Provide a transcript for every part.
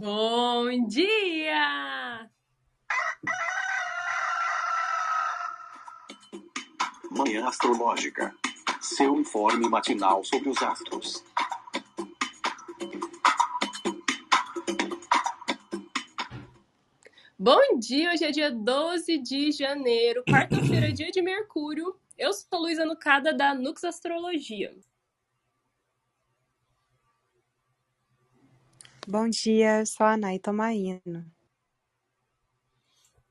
Bom dia! Manhã Astrológica. Seu informe matinal sobre os astros. Bom dia, hoje é dia 12 de janeiro, quarta-feira, dia de Mercúrio. Eu sou Luísa Nucada da Nux Astrologia. Bom dia, eu sou a Nay Tomaino.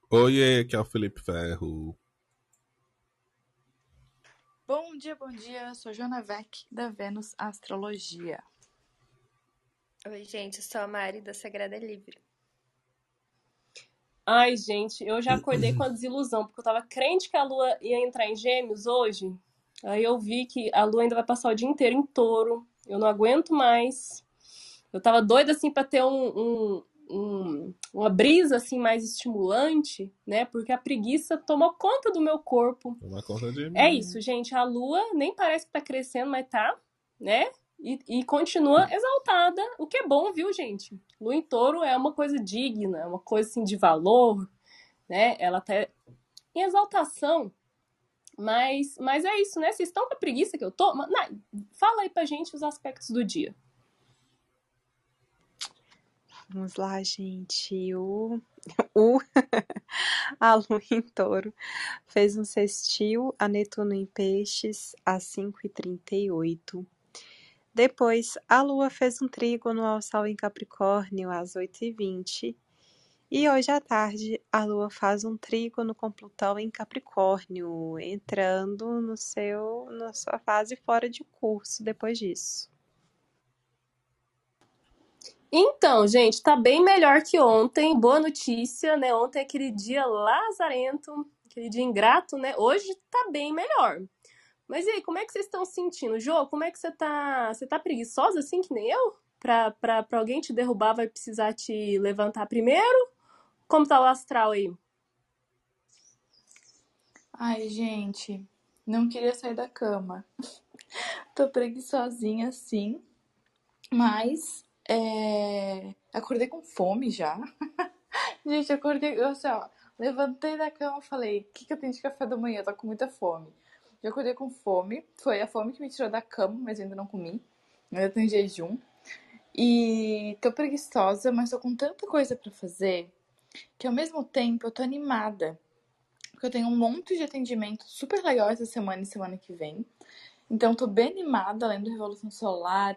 Oi, aqui é o Felipe Ferro. Bom dia, bom dia. Eu sou Joana Vec, da Vênus Astrologia. Oi, gente. Eu sou a Mari, da Sagrada Livre. Ai, gente, eu já acordei com a desilusão, porque eu tava crente que a lua ia entrar em gêmeos hoje. Aí eu vi que a lua ainda vai passar o dia inteiro em touro. Eu não aguento mais. Eu tava doida, assim, pra ter um, um, um, uma brisa, assim, mais estimulante, né? Porque a preguiça tomou conta do meu corpo. Toma conta de mim. É isso, gente. A lua nem parece que tá crescendo, mas tá, né? E, e continua exaltada, o que é bom, viu, gente? Lua em touro é uma coisa digna, é uma coisa assim de valor, né? Ela tá em exaltação. Mas, mas é isso, né? Vocês estão com a preguiça que eu tô? Não, fala aí pra gente os aspectos do dia. Vamos lá, gente. O, o a Lua em Touro fez um sextil a Netuno em Peixes às 5h38. Depois, a Lua fez um trígono ao Sol em Capricórnio às 8h20. E hoje à tarde, a Lua faz um trígono com Plutão em Capricórnio, entrando no seu, na sua fase fora de curso depois disso. Então, gente, tá bem melhor que ontem. Boa notícia, né? Ontem é aquele dia lazarento, aquele dia ingrato, né? Hoje tá bem melhor. Mas e aí, como é que vocês estão sentindo? Jô, como é que você tá? Você tá preguiçosa assim que nem eu? Pra, pra, pra alguém te derrubar vai precisar te levantar primeiro? Como tá o astral aí? Ai, gente, não queria sair da cama. Tô preguiçosinha sim, mas é... acordei com fome já. gente, acordei, eu, assim, ó, levantei da cama e falei: o que, que eu tenho de café da manhã? tô com muita fome. Já acordei com fome. Foi a fome que me tirou da cama, mas ainda não comi. Ainda tô em jejum. E tô preguiçosa, mas tô com tanta coisa para fazer que ao mesmo tempo eu tô animada. Porque eu tenho um monte de atendimento super legal essa semana e semana que vem. Então tô bem animada, além do Revolução Solar,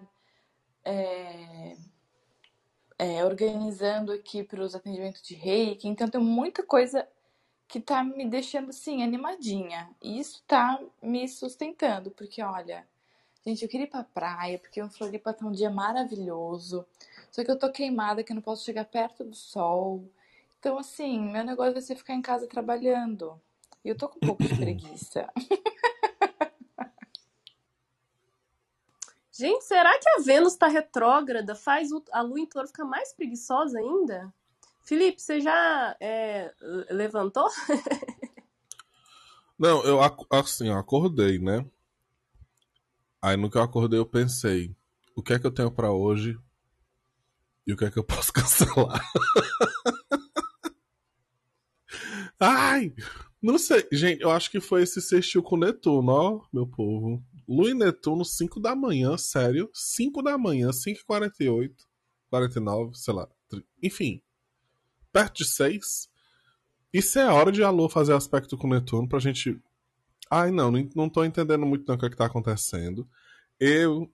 é, é, organizando aqui para os atendimentos de reiki. Então tem muita coisa que tá me deixando assim animadinha. E isso tá me sustentando, porque olha, gente, eu queria ir pra praia, porque o Floripa tá um dia maravilhoso. Só que eu tô queimada, que eu não posso chegar perto do sol. Então, assim, meu negócio vai ser ficar em casa trabalhando. E eu tô com um pouco de preguiça. Gente, será que a Vênus tá retrógrada? Faz a Lua em touro ficar mais preguiçosa ainda? Felipe, você já é, levantou? Não, eu assim, eu acordei, né? Aí no que eu acordei eu pensei, o que é que eu tenho para hoje e o que é que eu posso cancelar? Ai, não sei, gente, eu acho que foi esse sextil com Netuno, ó, meu povo. Lua e Netuno, 5 da manhã, sério, 5 da manhã, 5h48, 49, sei lá, enfim perto de 6. Isso é hora de a Lua fazer aspecto com Netuno pra gente. Ai, não, não tô entendendo muito não o que, é que tá acontecendo. Eu,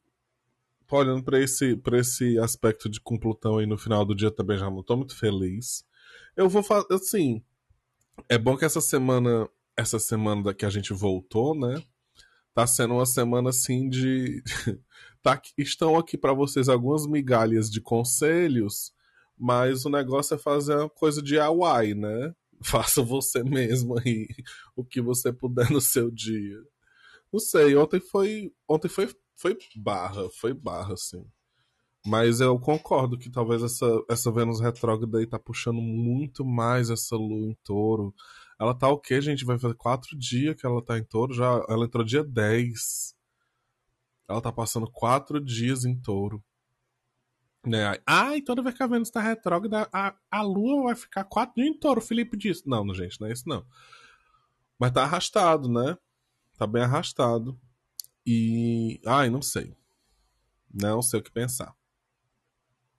olhando pra esse, pra esse aspecto de com Plutão aí no final do dia também já não tô muito feliz. Eu vou fazer. Assim. É bom que essa semana. Essa semana que a gente voltou, né? Tá sendo uma semana assim de. tá, estão aqui para vocês algumas migalhas de conselhos mas o negócio é fazer uma coisa de Hawaii, né? Faça você mesmo aí o que você puder no seu dia. Não sei, ontem foi. Ontem foi, foi barra, foi barra, assim. Mas eu concordo que talvez essa, essa Vênus retrógrada aí tá puxando muito mais essa lua em touro. Ela tá o quê, gente? Vai fazer quatro dias que ela tá em touro. Já, ela entrou dia 10. Ela tá passando quatro dias em touro. Né? E toda vez que a Vênus tá retrógrada, a, a Lua vai ficar quatro dias em touro. O Felipe disse. Não, gente, não é isso não. Mas tá arrastado, né? Tá bem arrastado. E. Ai, não sei. Não sei o que pensar.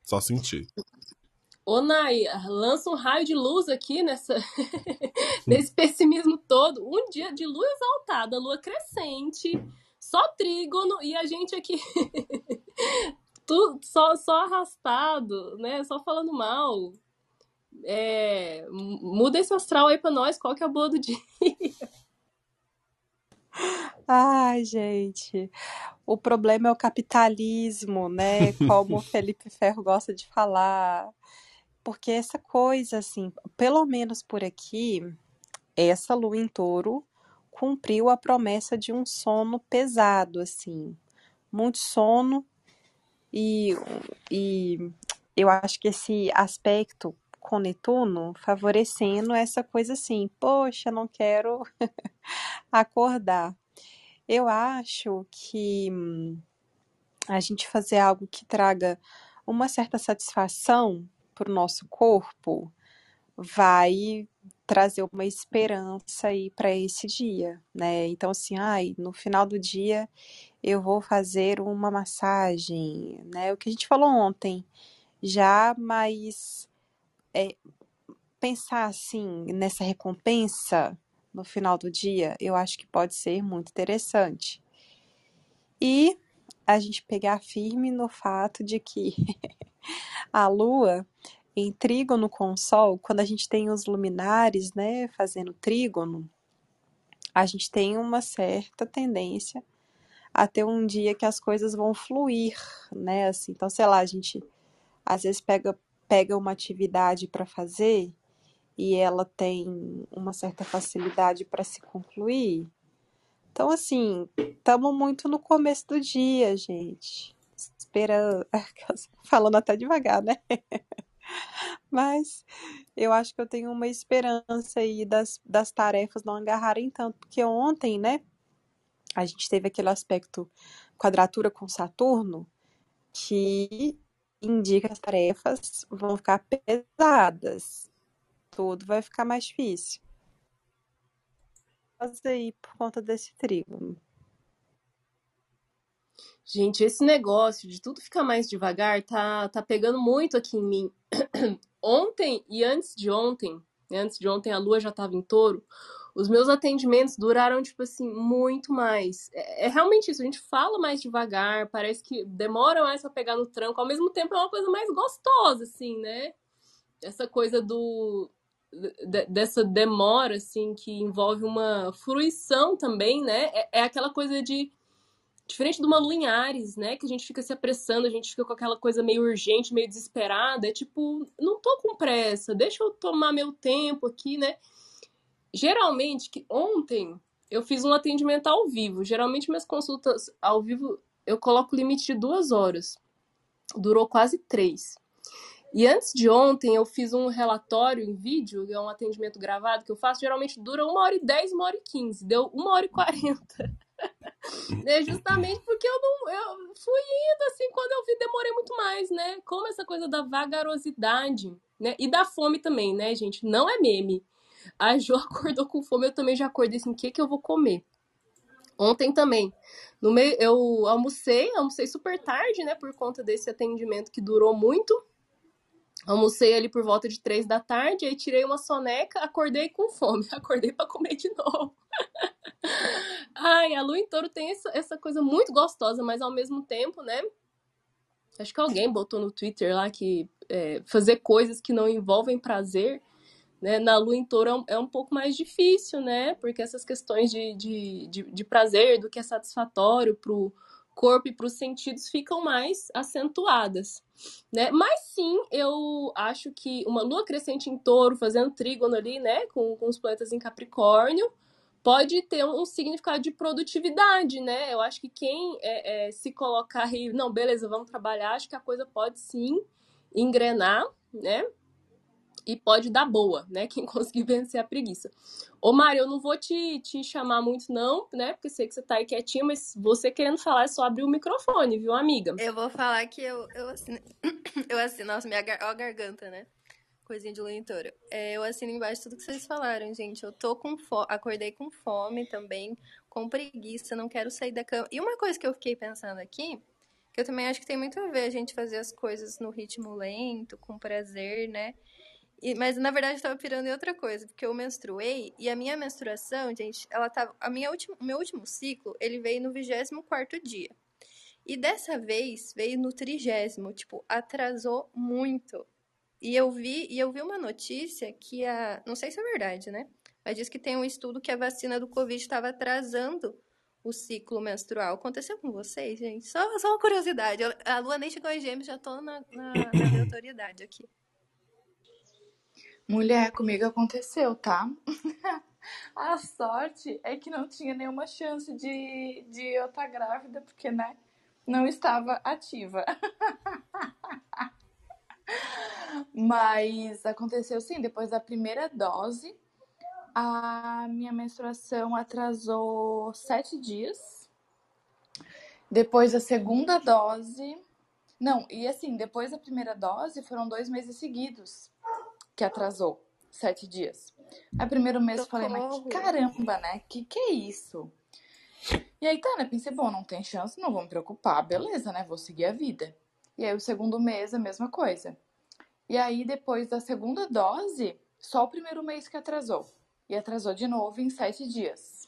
Só sentir. Ô, Nai, lança um raio de luz aqui nessa... nesse pessimismo todo. Um dia de lua exaltada, lua crescente, só trígono, e a gente aqui tudo, só, só arrastado, né? Só falando mal. É, muda esse astral aí pra nós, qual que é a boa do dia? Ai, gente, o problema é o capitalismo, né? Como o Felipe Ferro gosta de falar. Porque essa coisa, assim, pelo menos por aqui, essa lua em touro cumpriu a promessa de um sono pesado, assim. Muito sono. E, e eu acho que esse aspecto com Netuno favorecendo essa coisa assim, poxa, não quero acordar. Eu acho que hum, a gente fazer algo que traga uma certa satisfação para o nosso corpo vai trazer uma esperança aí para esse dia, né? Então assim, ai, no final do dia eu vou fazer uma massagem, né? O que a gente falou ontem, já, mas é, pensar assim nessa recompensa no final do dia, eu acho que pode ser muito interessante. E a gente pegar firme no fato de que a Lua em trígono com o Sol, quando a gente tem os luminares, né, fazendo trígono, a gente tem uma certa tendência a ter um dia que as coisas vão fluir, né, assim. Então, sei lá, a gente às vezes pega pega uma atividade para fazer e ela tem uma certa facilidade para se concluir. Então, assim, estamos muito no começo do dia, gente. Falando até devagar, né? Mas eu acho que eu tenho uma esperança aí das, das tarefas não agarrarem tanto, porque ontem, né, a gente teve aquele aspecto quadratura com Saturno que indica que as tarefas vão ficar pesadas. Tudo vai ficar mais difícil. Mas aí por conta desse trígono. Gente, esse negócio de tudo ficar mais devagar tá, tá pegando muito aqui em mim. ontem e antes de ontem, antes de ontem a lua já estava em touro, os meus atendimentos duraram, tipo assim, muito mais. É, é, realmente isso, a gente fala mais devagar, parece que demora mais pra pegar no tranco, ao mesmo tempo é uma coisa mais gostosa, assim, né? Essa coisa do. dessa demora, assim, que envolve uma fruição também, né? É, é aquela coisa de Diferente lua em Ares, né? Que a gente fica se apressando, a gente fica com aquela coisa meio urgente, meio desesperada. É tipo, não tô com pressa, deixa eu tomar meu tempo aqui, né? Geralmente, que ontem eu fiz um atendimento ao vivo. Geralmente, minhas consultas ao vivo eu coloco o limite de duas horas. Durou quase três. E antes de ontem, eu fiz um relatório em vídeo, é um atendimento gravado que eu faço, geralmente dura uma hora e dez, uma hora e quinze. Deu uma hora e quarenta. Né? Justamente porque eu não eu fui indo assim, quando eu vi, demorei muito mais, né? Como essa coisa da vagarosidade, né? E da fome também, né, gente? Não é meme. A Jo acordou com fome, eu também já acordei assim, o que que eu vou comer? Ontem também. No meio, eu almocei, almocei super tarde, né, por conta desse atendimento que durou muito. Almocei ali por volta de três da tarde, aí tirei uma soneca, acordei com fome, acordei para comer de novo. Ai, a lua em touro tem essa, essa coisa muito gostosa, mas ao mesmo tempo, né? Acho que alguém botou no Twitter lá que é, fazer coisas que não envolvem prazer, né? Na lua em touro é um, é um pouco mais difícil, né? Porque essas questões de, de, de, de prazer, do que é satisfatório pro corpo e para os sentidos ficam mais acentuadas, né? Mas sim, eu acho que uma lua crescente em touro, fazendo trígono ali, né, com, com os planetas em Capricórnio, pode ter um significado de produtividade, né? Eu acho que quem é, é, se colocar e, não, beleza, vamos trabalhar, acho que a coisa pode sim engrenar, né? E pode dar boa, né? Quem conseguir vencer a preguiça. Ô, Mário, eu não vou te, te chamar muito, não, né? Porque sei que você tá aí quietinha, mas você querendo falar é só abrir o microfone, viu, amiga? Eu vou falar que eu, eu assino. Eu assino. Nossa, minha gar... ó, garganta, né? Coisinha de leitora. É, eu assino embaixo tudo que vocês falaram, gente. Eu tô com fome. Acordei com fome também, com preguiça, não quero sair da cama. E uma coisa que eu fiquei pensando aqui, eu também acho que tem muito a ver a gente fazer as coisas no ritmo lento, com prazer, né? E, mas na verdade eu tava pirando em outra coisa, porque eu menstruei e a minha menstruação, gente, ela tava. A minha última, o meu último ciclo, ele veio no 24 dia. E dessa vez veio no trigésimo, tipo, atrasou muito. E eu vi, e eu vi uma notícia que a. Não sei se é verdade, né? Mas diz que tem um estudo que a vacina do Covid estava atrasando o ciclo menstrual. Aconteceu com vocês, gente? Só, só uma curiosidade. A Lua nem chegou em gêmeos, já tô na, na, na autoridade aqui. Mulher, comigo aconteceu, tá? A sorte é que não tinha nenhuma chance de, de eu estar grávida, porque, né, não estava ativa. Mas aconteceu sim, depois da primeira dose, a minha menstruação atrasou sete dias. Depois da segunda dose. Não, e assim, depois da primeira dose foram dois meses seguidos que atrasou sete dias. Aí primeiro mês eu falei, mas que caramba, né? Que que é isso? E aí tá, né? Pensei, bom, não tem chance, não vou me preocupar, beleza, né? Vou seguir a vida. E aí o segundo mês a mesma coisa. E aí depois da segunda dose, só o primeiro mês que atrasou. E atrasou de novo em sete dias.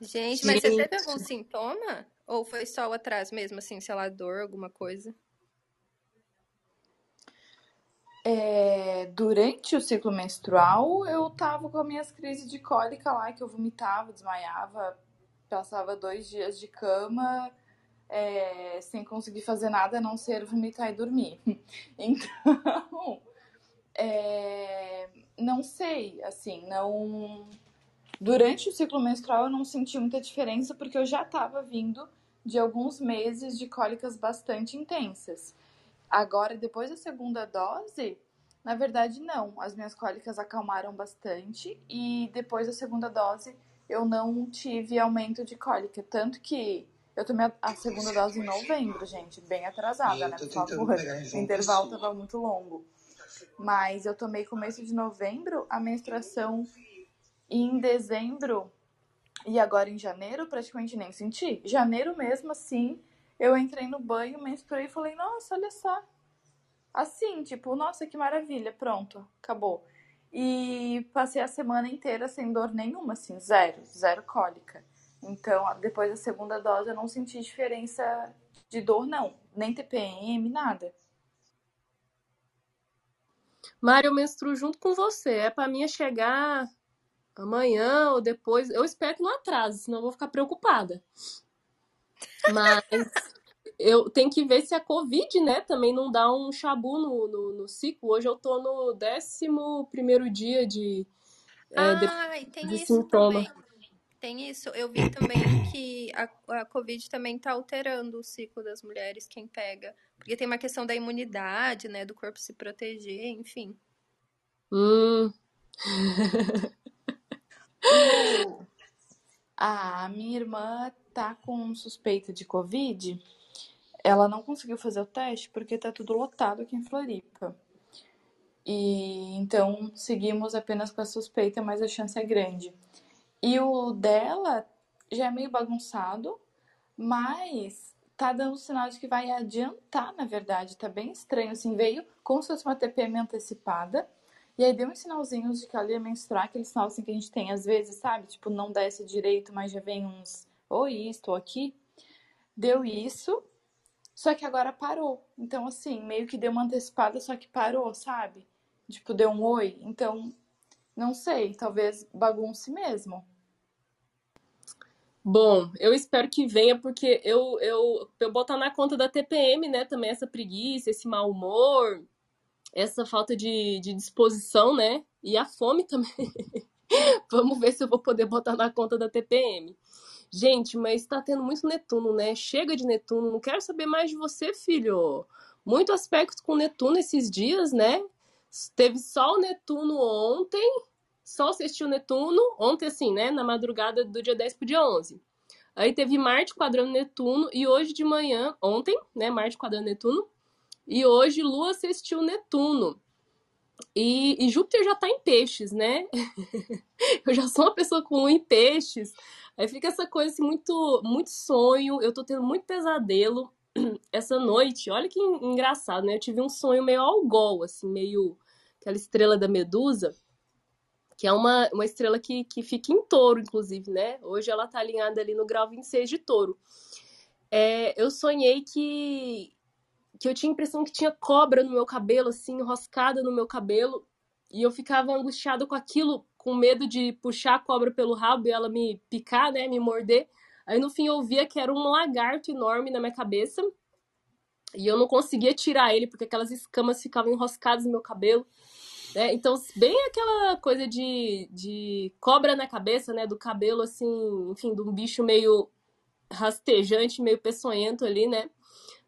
Gente, mas você teve algum sintoma? Ou foi só o atraso mesmo, assim, sei lá, dor, alguma coisa? É, durante o ciclo menstrual, eu tava com as minhas crises de cólica lá, que eu vomitava, desmaiava, passava dois dias de cama, é, sem conseguir fazer nada a não ser vomitar e dormir. Então, é, não sei, assim, não. Durante o ciclo menstrual eu não senti muita diferença porque eu já estava vindo de alguns meses de cólicas bastante intensas. Agora, depois da segunda dose, na verdade, não. As minhas cólicas acalmaram bastante e depois da segunda dose eu não tive aumento de cólica. Tanto que eu tomei a segunda dose em novembro, gente, bem atrasada, né? Por favor. O intervalo estava muito longo. Mas eu tomei começo de novembro, a menstruação em dezembro e agora em janeiro praticamente nem senti. Janeiro mesmo assim, eu entrei no banho, menstruei e falei, nossa, olha só. Assim, tipo, nossa, que maravilha, pronto, acabou. E passei a semana inteira sem dor nenhuma, assim, zero, zero cólica. Então, depois da segunda dose, eu não senti diferença de dor, não. Nem TPM, nada. Mário, eu menstruo junto com você. É pra mim chegar amanhã ou depois. Eu espero que não atrase, senão eu vou ficar preocupada. Mas eu tenho que ver se a Covid, né, também não dá um chabu no, no, no ciclo. Hoje eu tô no 11 dia de, é, ah, de, tem de isso sintoma. Também. Tem isso. Eu vi também que a, a Covid também tá alterando o ciclo das mulheres, quem pega. Porque tem uma questão da imunidade, né, do corpo se proteger, enfim. Hum. a minha irmã tá com suspeita de Covid ela não conseguiu fazer o teste porque tá tudo lotado aqui em Floripa. E então seguimos apenas com a suspeita, mas a chance é grande. E o dela já é meio bagunçado, mas tá dando sinal de que vai adiantar, na verdade. Tá bem estranho, assim, veio como se fosse uma TPM antecipada. E aí deu uns sinalzinhos de que ela ia menstruar, aquele sinal assim que a gente tem às vezes, sabe? Tipo, não desce direito, mas já vem uns ou isto ou aqui. Deu isso, só que agora parou. Então, assim, meio que deu uma antecipada, só que parou, sabe? Tipo, deu um oi. Então, não sei, talvez bagunce mesmo. Bom, eu espero que venha, porque eu, eu, eu botar na conta da TPM, né, também essa preguiça, esse mau humor, essa falta de, de disposição, né, e a fome também. Vamos ver se eu vou poder botar na conta da TPM. Gente, mas tá tendo muito Netuno, né? Chega de Netuno, não quero saber mais de você, filho. Muito aspecto com Netuno esses dias, né? Teve Sol Netuno ontem, Sol sextil Netuno, ontem assim, né, na madrugada do dia 10 pro dia 11. Aí teve Marte quadrando Netuno e hoje de manhã, ontem, né, Marte quadrando Netuno, e hoje Lua sextil Netuno. E, e Júpiter já tá em peixes, né? eu já sou uma pessoa com Lua em peixes. Aí fica essa coisa assim, muito, muito sonho. Eu tô tendo muito pesadelo essa noite. Olha que engraçado, né? Eu tive um sonho meio algol, assim, meio aquela estrela da Medusa, que é uma, uma estrela que, que fica em touro, inclusive, né? Hoje ela tá alinhada ali no grau 26 de touro. É, eu sonhei que, que eu tinha a impressão que tinha cobra no meu cabelo, assim, enroscada no meu cabelo, e eu ficava angustiada com aquilo, com medo de puxar a cobra pelo rabo e ela me picar, né, me morder. Aí no fim eu via que era um lagarto enorme na minha cabeça, e eu não conseguia tirar ele porque aquelas escamas ficavam enroscadas no meu cabelo. Né? Então, bem aquela coisa de, de cobra na cabeça, né? Do cabelo, assim, enfim, de um bicho meio rastejante, meio peçonhento ali, né?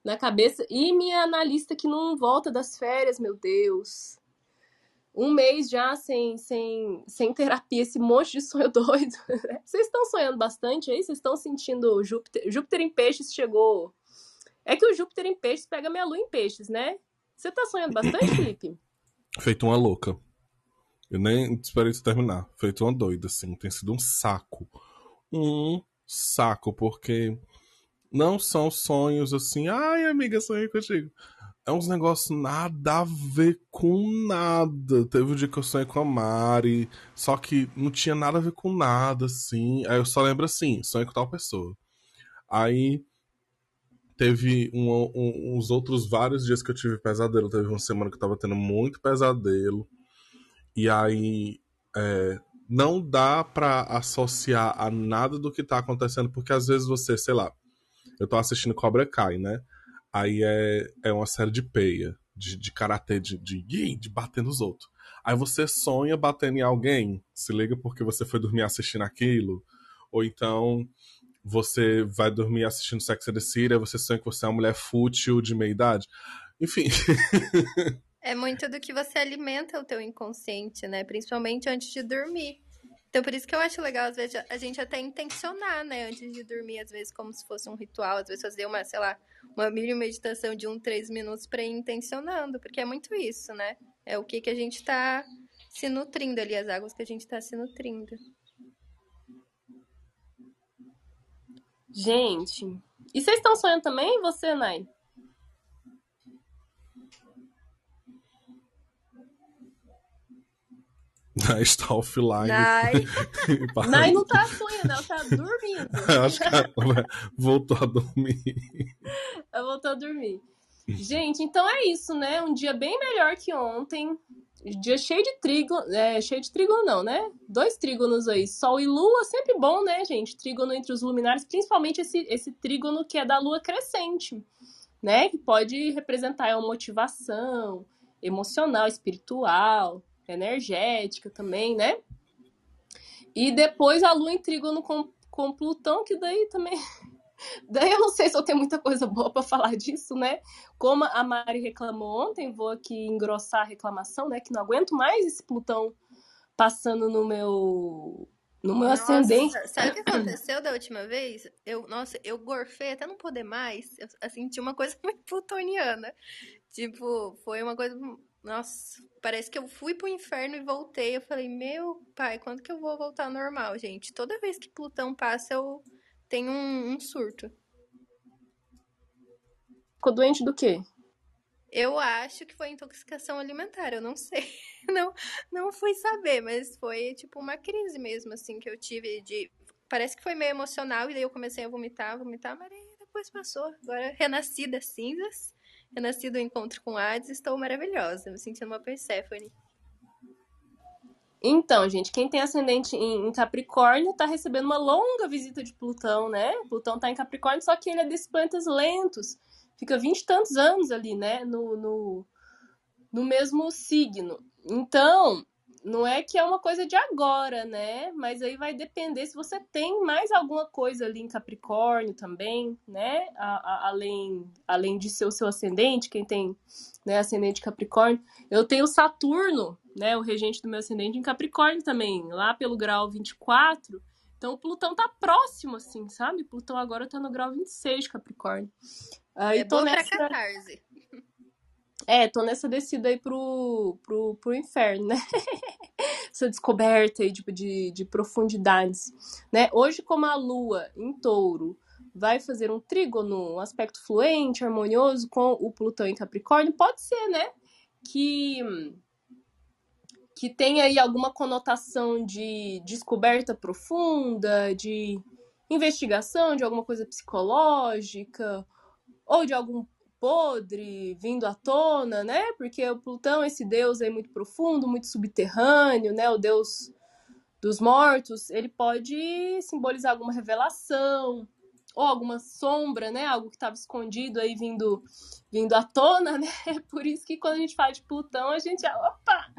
na cabeça. E minha analista que não volta das férias, meu Deus. Um mês já sem, sem, sem terapia, esse monte de sonho doido. Vocês estão sonhando bastante aí? Vocês estão sentindo Júpiter? Júpiter em peixes chegou. É que o Júpiter em peixes pega minha lua em peixes, né? Você tá sonhando bastante, Felipe? Feito uma louca. Eu nem esperei isso terminar. Feito uma doida, assim. Tem sido um saco. Um saco, porque não são sonhos assim, ai amiga, sonhei contigo. É uns negócios nada a ver com nada. Teve um dia que eu sonhei com a Mari, só que não tinha nada a ver com nada, assim. Aí eu só lembro assim, sonhei com tal pessoa. Aí teve um, um, uns outros vários dias que eu tive pesadelo. Teve uma semana que eu tava tendo muito pesadelo. E aí é, não dá para associar a nada do que tá acontecendo, porque às vezes você, sei lá, eu tô assistindo Cobra Kai, né? Aí é, é uma série de peia, de, de karatê, de, de, de bater nos outros. Aí você sonha batendo em alguém, se liga porque você foi dormir assistindo aquilo. Ou então você vai dormir assistindo Sex and the City, você sonha que você é uma mulher fútil de meia idade. Enfim. é muito do que você alimenta o teu inconsciente, né? Principalmente antes de dormir. Então, por isso que eu acho legal, às vezes, a gente até intencionar, né? Antes de dormir, às vezes, como se fosse um ritual, às vezes fazer uma, sei lá, uma mini meditação de um, três minutos para ir intencionando, porque é muito isso, né? É o que, que a gente está se nutrindo ali, as águas que a gente está se nutrindo. Gente, e vocês estão sonhando também, você, Nai? Nai está offline. Nai. Nai não tá sonhando, ela tá dormindo. Acho que ela voltou a dormir. Ela voltou a dormir. Gente, então é isso, né? Um dia bem melhor que ontem. Dia cheio de trígono. É, cheio de trígono, não, né? Dois trígonos aí. Sol e lua, sempre bom, né, gente? Trígono entre os luminares, principalmente esse, esse trígono que é da lua crescente, né? Que pode representar uma motivação emocional, espiritual, energética também, né? E depois a Lua em trígono com, com Plutão, que daí também. Daí eu não sei se eu tenho muita coisa boa para falar disso, né? Como a Mari reclamou ontem, vou aqui engrossar a reclamação, né? Que não aguento mais esse Plutão passando no meu no meu nossa, ascendente. Sabe o que aconteceu da última vez? Eu, nossa, eu gorfei até não poder mais. Eu, eu senti uma coisa muito plutoniana. Tipo, foi uma coisa nossa, parece que eu fui pro inferno e voltei. Eu falei, meu pai, quando que eu vou voltar ao normal, gente? Toda vez que Plutão passa, eu tenho um, um surto. Ficou doente do quê? Eu acho que foi intoxicação alimentar, eu não sei. Não, não fui saber, mas foi tipo uma crise mesmo, assim, que eu tive de. Parece que foi meio emocional, e daí eu comecei a vomitar, vomitar, mas depois passou. Agora renasci das cinzas Renasci do encontro com Hades, estou maravilhosa, me sentindo uma Perséfone. Então, gente, quem tem ascendente em, Capricórnio está recebendo uma longa visita de Plutão, né? Plutão está em Capricórnio, só que ele é desses planetas lentos. Fica vinte e tantos anos ali, né? No, no, no mesmo signo. Então, não é que é uma coisa de agora, né? Mas aí vai depender se você tem mais alguma coisa ali em Capricórnio também, né? A, a, além, além de ser o seu ascendente, quem tem né, ascendente Capricórnio. Eu tenho Saturno, né? O regente do meu ascendente em Capricórnio também, lá pelo grau 24. Então o Plutão tá próximo, assim, sabe? Plutão agora tá no grau 26 de Capricórnio. Aí é tô nessa... catarse. É, tô nessa descida aí pro, pro, pro inferno, né? Essa descoberta aí tipo, de, de profundidades, né? Hoje, como a Lua em touro vai fazer um trígono, um aspecto fluente, harmonioso com o Plutão em Capricórnio, pode ser, né? Que, que tem aí alguma conotação de descoberta profunda, de investigação de alguma coisa psicológica, ou de algum podre vindo à tona, né? Porque o Plutão, esse deus aí muito profundo, muito subterrâneo, né? O deus dos mortos, ele pode simbolizar alguma revelação ou alguma sombra, né? Algo que estava escondido aí vindo vindo à tona, né? Por isso que quando a gente fala de Plutão, a gente, opa,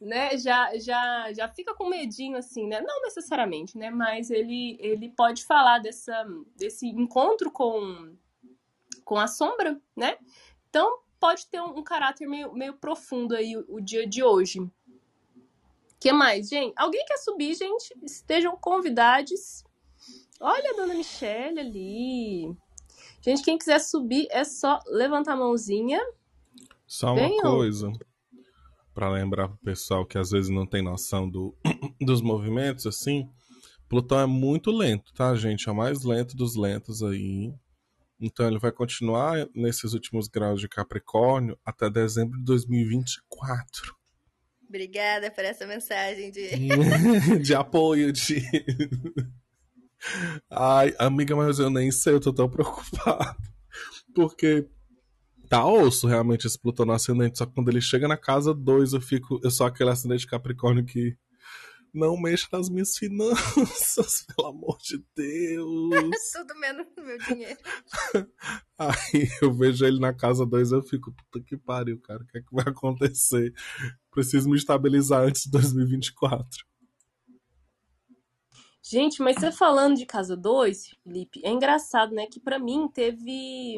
né? Já já já fica com medinho assim, né? Não necessariamente, né? Mas ele ele pode falar dessa desse encontro com com a sombra, né? Então pode ter um, um caráter meio, meio profundo aí o, o, dia de hoje. que mais, gente? Alguém quer subir, gente? Estejam convidados. Olha a dona Michelle ali. Gente, quem quiser subir é só levantar a mãozinha. Só uma Venham. coisa para lembrar pro pessoal que às vezes não tem noção do, dos movimentos assim. Plutão é muito lento, tá, gente? É o mais lento dos lentos aí. Então ele vai continuar nesses últimos graus de Capricórnio até dezembro de 2024. Obrigada por essa mensagem de, de apoio, de. Ai, amiga, mas eu nem sei, eu tô tão preocupado. Porque tá osso realmente esse Plutão no ascendente, só que quando ele chega na casa 2 eu fico. Eu sou aquele ascendente Capricórnio que não mexa nas minhas finanças, pelo amor de Deus. Tudo menos no meu dinheiro. Aí eu vejo ele na casa 2 eu fico, puta que pariu, cara, o que é que vai acontecer? Preciso me estabilizar antes de 2024. Gente, mas você falando de casa 2, Felipe, é engraçado, né, que para mim teve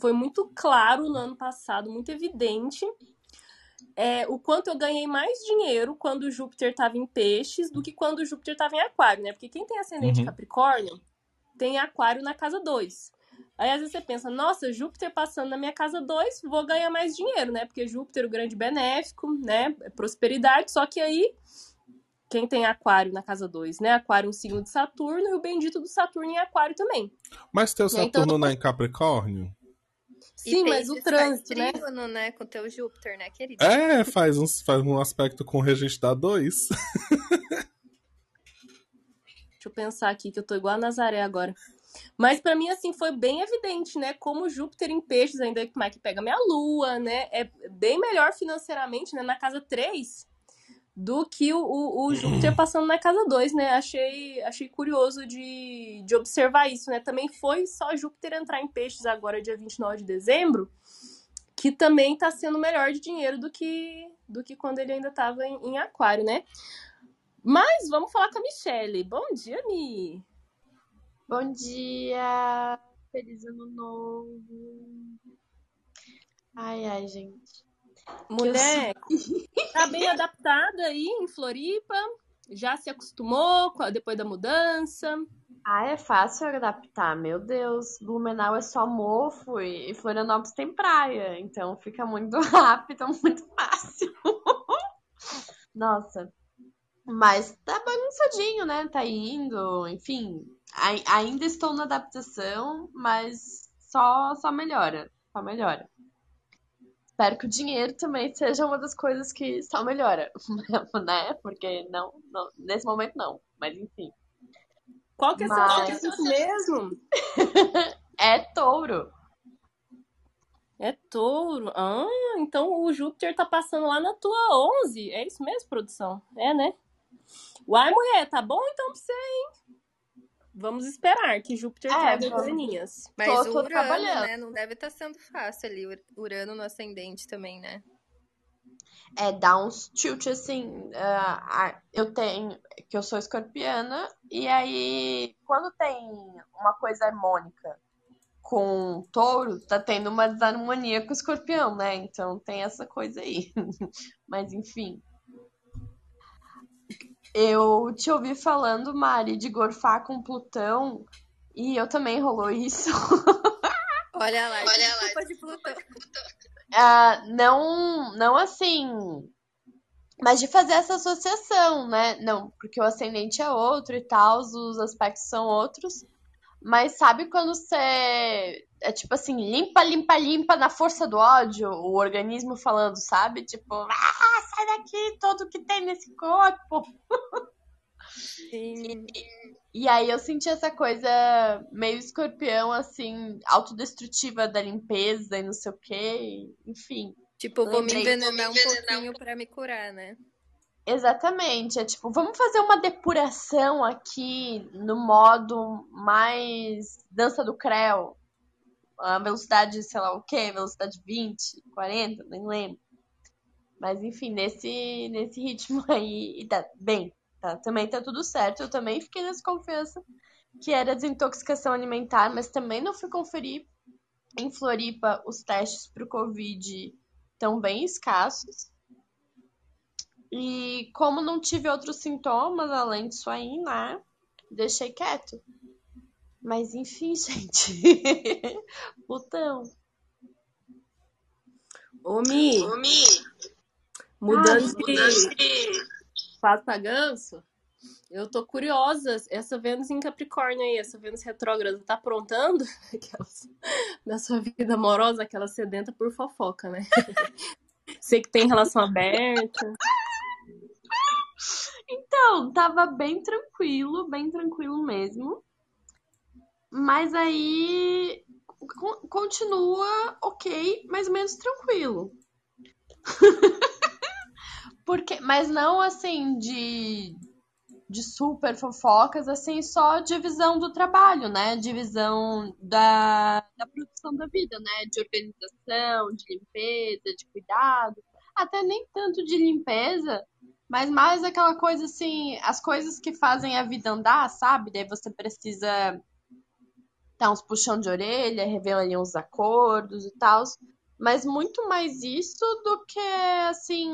foi muito claro no ano passado, muito evidente é, o quanto eu ganhei mais dinheiro quando o Júpiter estava em peixes do que quando o Júpiter estava em aquário, né? Porque quem tem ascendente uhum. Capricórnio tem aquário na casa 2. Aí às vezes você pensa, nossa, Júpiter passando na minha casa 2, vou ganhar mais dinheiro, né? Porque Júpiter, o grande benéfico, né? É prosperidade. Só que aí, quem tem aquário na casa 2, né? Aquário é um signo de Saturno e o bendito do Saturno em aquário também. Mas teu Saturno então, não é em Capricórnio? Sim, mas o trânsito, né? Trígono, né? Com teu Júpiter, né, querido? É, faz um, faz um aspecto com o regente da 2. Deixa eu pensar aqui, que eu tô igual a Nazaré agora. Mas para mim, assim, foi bem evidente, né? Como Júpiter em peixes, ainda como é que pega minha lua, né? É bem melhor financeiramente, né? Na casa 3, do que o, o, o Júpiter passando na casa 2, né? Achei, achei curioso de, de observar isso, né? Também foi só Júpiter entrar em peixes agora, dia 29 de dezembro, que também tá sendo melhor de dinheiro do que, do que quando ele ainda estava em, em, aquário, né? Mas vamos falar com a Michelle. Bom dia, Mi! Bom dia! Feliz ano novo! Ai, ai, gente. Mulher, tá bem adaptada aí em Floripa? Já se acostumou depois da mudança? Ah, é fácil adaptar, meu Deus. Blumenau é só mofo e Florianópolis tem praia, então fica muito rápido, muito fácil. Nossa. Mas tá bagunçadinho, né? Tá indo, enfim. Ainda estou na adaptação, mas só, só melhora. Só melhora espero que o dinheiro também seja uma das coisas que só melhora, né? Porque não, não nesse momento não, mas enfim. Qual que é mas... seu mesmo? é touro. É touro. Ah, então o Júpiter tá passando lá na tua 11. É isso mesmo, produção? É, né? Uai, mulher, tá bom então pra você, hein? Vamos esperar que Júpiter é, traga coisinhas. Mas tô, tô o Urano, né? Não deve estar tá sendo fácil ali. Urano no ascendente também, né? É, dá uns tilt assim. ah, eu tenho. Que eu sou escorpiana, e aí, quando tem uma coisa harmônica com touro, tá tendo uma desarmonia com o escorpião, né? Então tem essa coisa aí. Mas enfim. Eu te ouvi falando, Mari, de gorfar com Plutão, e eu também rolou isso. Olha lá, Olha lá. de Plutão. Ah, não, não assim, mas de fazer essa associação, né? Não, porque o ascendente é outro e tal, os aspectos são outros. Mas sabe quando você é tipo assim, limpa, limpa, limpa na força do ódio, o organismo falando, sabe? Tipo, ah, sai daqui todo que tem nesse corpo. Sim. E aí eu senti essa coisa meio escorpião, assim, autodestrutiva da limpeza e não sei o quê, enfim. Tipo, vou me Lembrei. envenenar um pouquinho pra me curar, né? Exatamente, é tipo, vamos fazer uma depuração aqui no modo mais dança do creu. A velocidade, sei lá o quê, velocidade 20, 40, nem lembro. Mas enfim, nesse, nesse ritmo aí, e tá bem, tá, também tá tudo certo. Eu também fiquei nessa confiança que era desintoxicação alimentar, mas também não fui conferir em Floripa os testes pro Covid estão bem escassos. E como não tive outros sintomas além disso aí, né? Deixei quieto. Mas enfim, gente. Putão. Ô, Mi, Ô, Mi. mudando Ah, de pato pra ganso, eu tô curiosa. Essa Vênus em Capricórnio aí, essa Vênus retrógrada, tá aprontando aquelas, na sua vida amorosa, aquela sedenta por fofoca, né? Sei que tem relação aberta. Então, tava bem tranquilo, bem tranquilo mesmo. Mas aí con- continua ok, mais menos tranquilo. Porque, mas não assim de, de super fofocas, assim, só divisão do trabalho, né? Divisão da, da produção da vida, né? De organização, de limpeza, de cuidado. Até nem tanto de limpeza, mas mais aquela coisa assim, as coisas que fazem a vida andar, sabe? Daí você precisa dar uns puxão de orelha, rever ali uns acordos e tal. Mas muito mais isso do que, assim,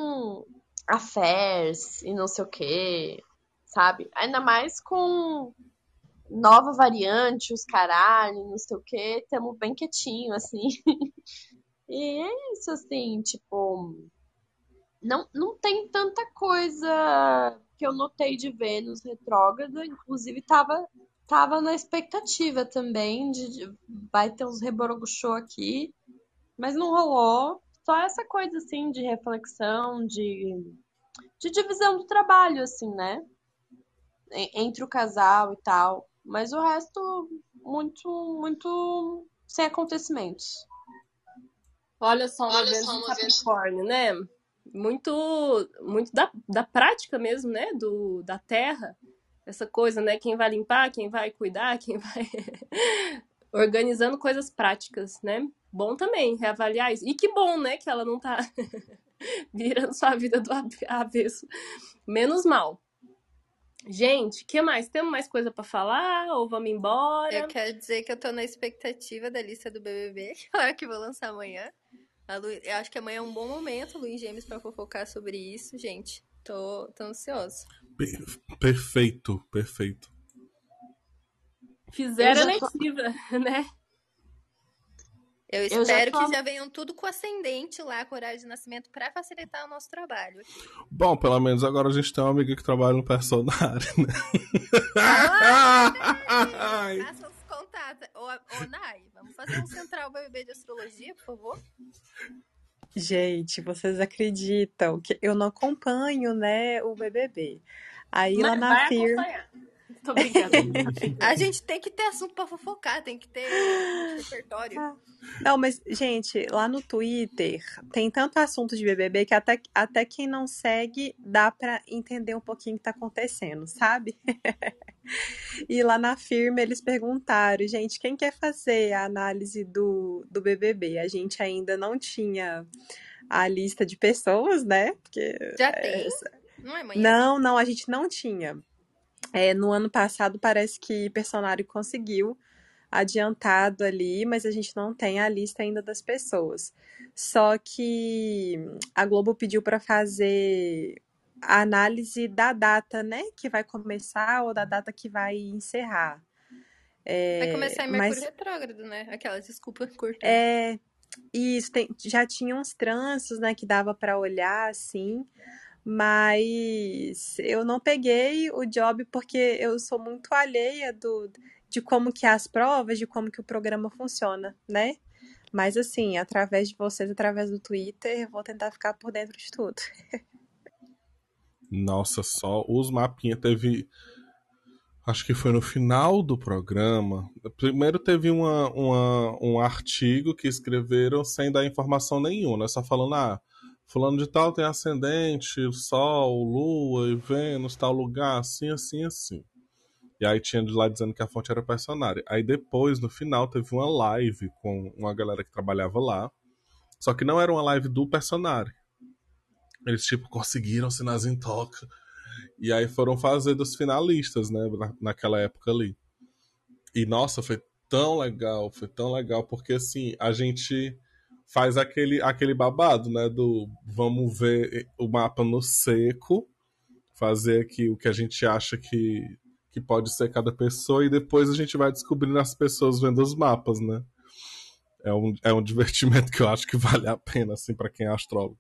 affairs e não sei o quê, sabe? Ainda mais com nova variante, os caralho, não sei o quê, tamo bem quietinho, assim. E é isso, assim, tipo. Não, não tem tanta coisa que eu notei de Vênus retrógrada, inclusive tava, tava na expectativa também de, de- vai ter uns reboroguchô aqui, mas não rolou. Só essa coisa assim de reflexão, de, de divisão do trabalho, assim, né? En- Entre o casal e tal. Mas o resto, muito, muito sem acontecimentos. Olha só uma Olha Vênus só uma Vênus. Capricórnio, né? Muito, muito da, da prática mesmo, né? Do, da terra. Essa coisa, né? Quem vai limpar, quem vai cuidar, quem vai organizando coisas práticas, né? Bom também reavaliar isso. E que bom, né? Que ela não tá virando sua vida do ave- avesso. Menos mal. Gente, que mais? Temos mais coisa pra falar? Ou vamos embora? Eu quero dizer que eu tô na expectativa da lista do BBB, que vou lançar amanhã. A Lu... Eu acho que amanhã é um bom momento, Luiz Gêmeos, pra fofocar sobre isso, gente. Tô, tô ansiosa. Per- Perfeito, perfeito. Fizeram a já tô- né? Eu Eu já espero tô- que já venham tudo com ascendente lá, com horário de nascimento, pra facilitar o nosso trabalho. Bom, pelo menos agora a gente tem uma amiga que trabalha no personagem, né? Ai. Faça os contatos. Ô, ô, Nai, vamos fazer um central BBB de astrologia, por favor? Gente, vocês acreditam que eu não acompanho, né, o BBB. Aí lá Mas na vai firma, acompanhar. Tô brincando. A gente tem que ter assunto pra fofocar, tem que ter repertório. Não, mas, gente, lá no Twitter tem tanto assunto de BBB que até, até quem não segue dá pra entender um pouquinho o que tá acontecendo, sabe? E lá na firma eles perguntaram, gente, quem quer fazer a análise do, do BBB? A gente ainda não tinha a lista de pessoas, né? Porque Já tem? essa- Não é amanhã? Não, não, a gente não tinha. É, no ano passado parece que Personário conseguiu adiantado ali, mas a gente não tem a lista ainda das pessoas. Só que a Globo pediu para fazer a análise da data, né, que vai começar ou da data que vai encerrar. Vai É, começar em mas Mercúrio retrógrado, né? Aquelas, desculpa, curta. é isso tem, já tinha uns trânsitos, né, que dava para olhar assim, mas eu não peguei o job porque eu sou muito alheia do de como que é as provas, de como que o programa funciona, né? Mas assim, através de vocês, através do Twitter, eu vou tentar ficar por dentro de tudo. Nossa, só os mapinhas teve. Acho que foi no final do programa. Primeiro teve uma, uma- um artigo que escreveram sem dar informação nenhuma, né? Só falando, ah, fulano de tal tem ascendente, Sol, Lua e Vênus, tal lugar, assim, assim, assim. E aí tinha de lá dizendo que a fonte era personária. Aí depois, no final, teve uma live com uma galera que trabalhava lá. Só que não era uma live do personário. Eles, tipo, conseguiram sinais em toca. E aí foram fazer dos finalistas, né? na- naquela época ali. E nossa, foi tão legal, foi tão legal, porque assim, a gente faz aquele, aquele babado, né? Do vamos ver o mapa no seco, fazer aqui o que a gente acha que, que pode ser cada pessoa, e depois a gente vai descobrindo as pessoas vendo os mapas, né? É um, é um divertimento que eu acho que vale a pena, assim, para quem é astrólogo.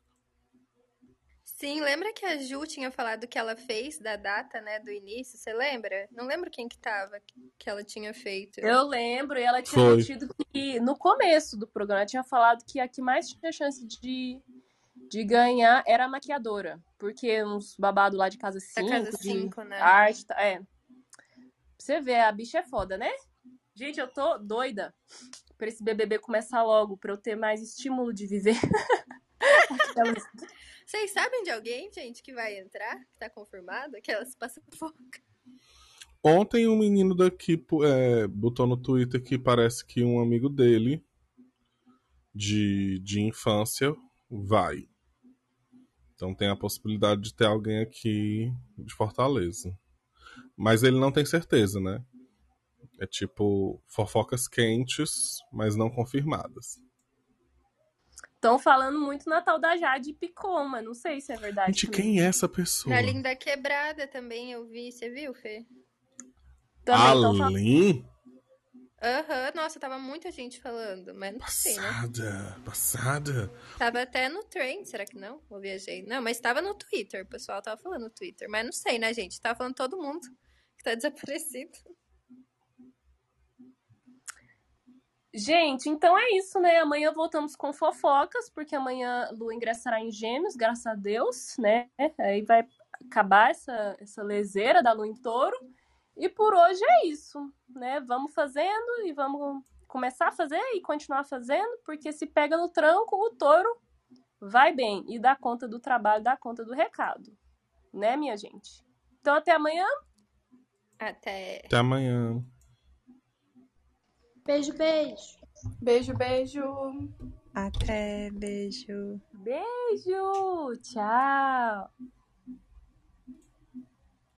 Sim, lembra que a Ju tinha falado que ela fez da data, né, do início? Você lembra? Não lembro quem que tava que ela tinha feito. Eu lembro, e ela tinha Foi. dito que no começo do programa ela tinha falado que a que mais tinha chance de, de ganhar era a maquiadora. Porque uns babados lá de casa 5, casa cinco, né? arte, tá- é. Pra você ver, a bicha é foda, né? Gente, eu tô doida pra esse BBB começar logo, pra eu ter mais estímulo de viver. Aquelas- Vocês sabem de alguém, gente, que vai entrar? Que tá confirmado? Aquelas passam foca. Ontem um menino daqui é, botou no Twitter que parece que um amigo dele de, de infância vai. Então tem a possibilidade de ter alguém aqui de Fortaleza. Mas ele não tem certeza, né? É tipo fofocas quentes, mas não confirmadas. Estão falando muito na tal da Jade Picoma. Não sei se é verdade. Gente, também. quem é essa pessoa? Na Linda Quebrada também eu vi. Você viu, Fê? Também? Aham, nossa, tava muita gente falando, mas não sei, né? Passada, passada. Tava até no trem, será que não? Ou viajei? Não, mas tava no Twitter, o pessoal tava falando no Twitter. Mas não sei, né, gente? Tava falando todo mundo que tá desaparecido. Gente, então é isso, né? Amanhã voltamos com fofocas, porque amanhã Lu ingressará em Gêmeos, graças a Deus, né? Aí vai acabar essa, essa leseira da Lu em touro. E por hoje é isso, né? Vamos fazendo e vamos começar a fazer e continuar fazendo, porque se pega no tranco, o touro vai bem e dá conta do trabalho, dá conta do recado, né, minha gente? Então até amanhã. Até. Até amanhã. Beijo, beijo. Beijo, beijo. Até, beijo. Beijo! Tchau!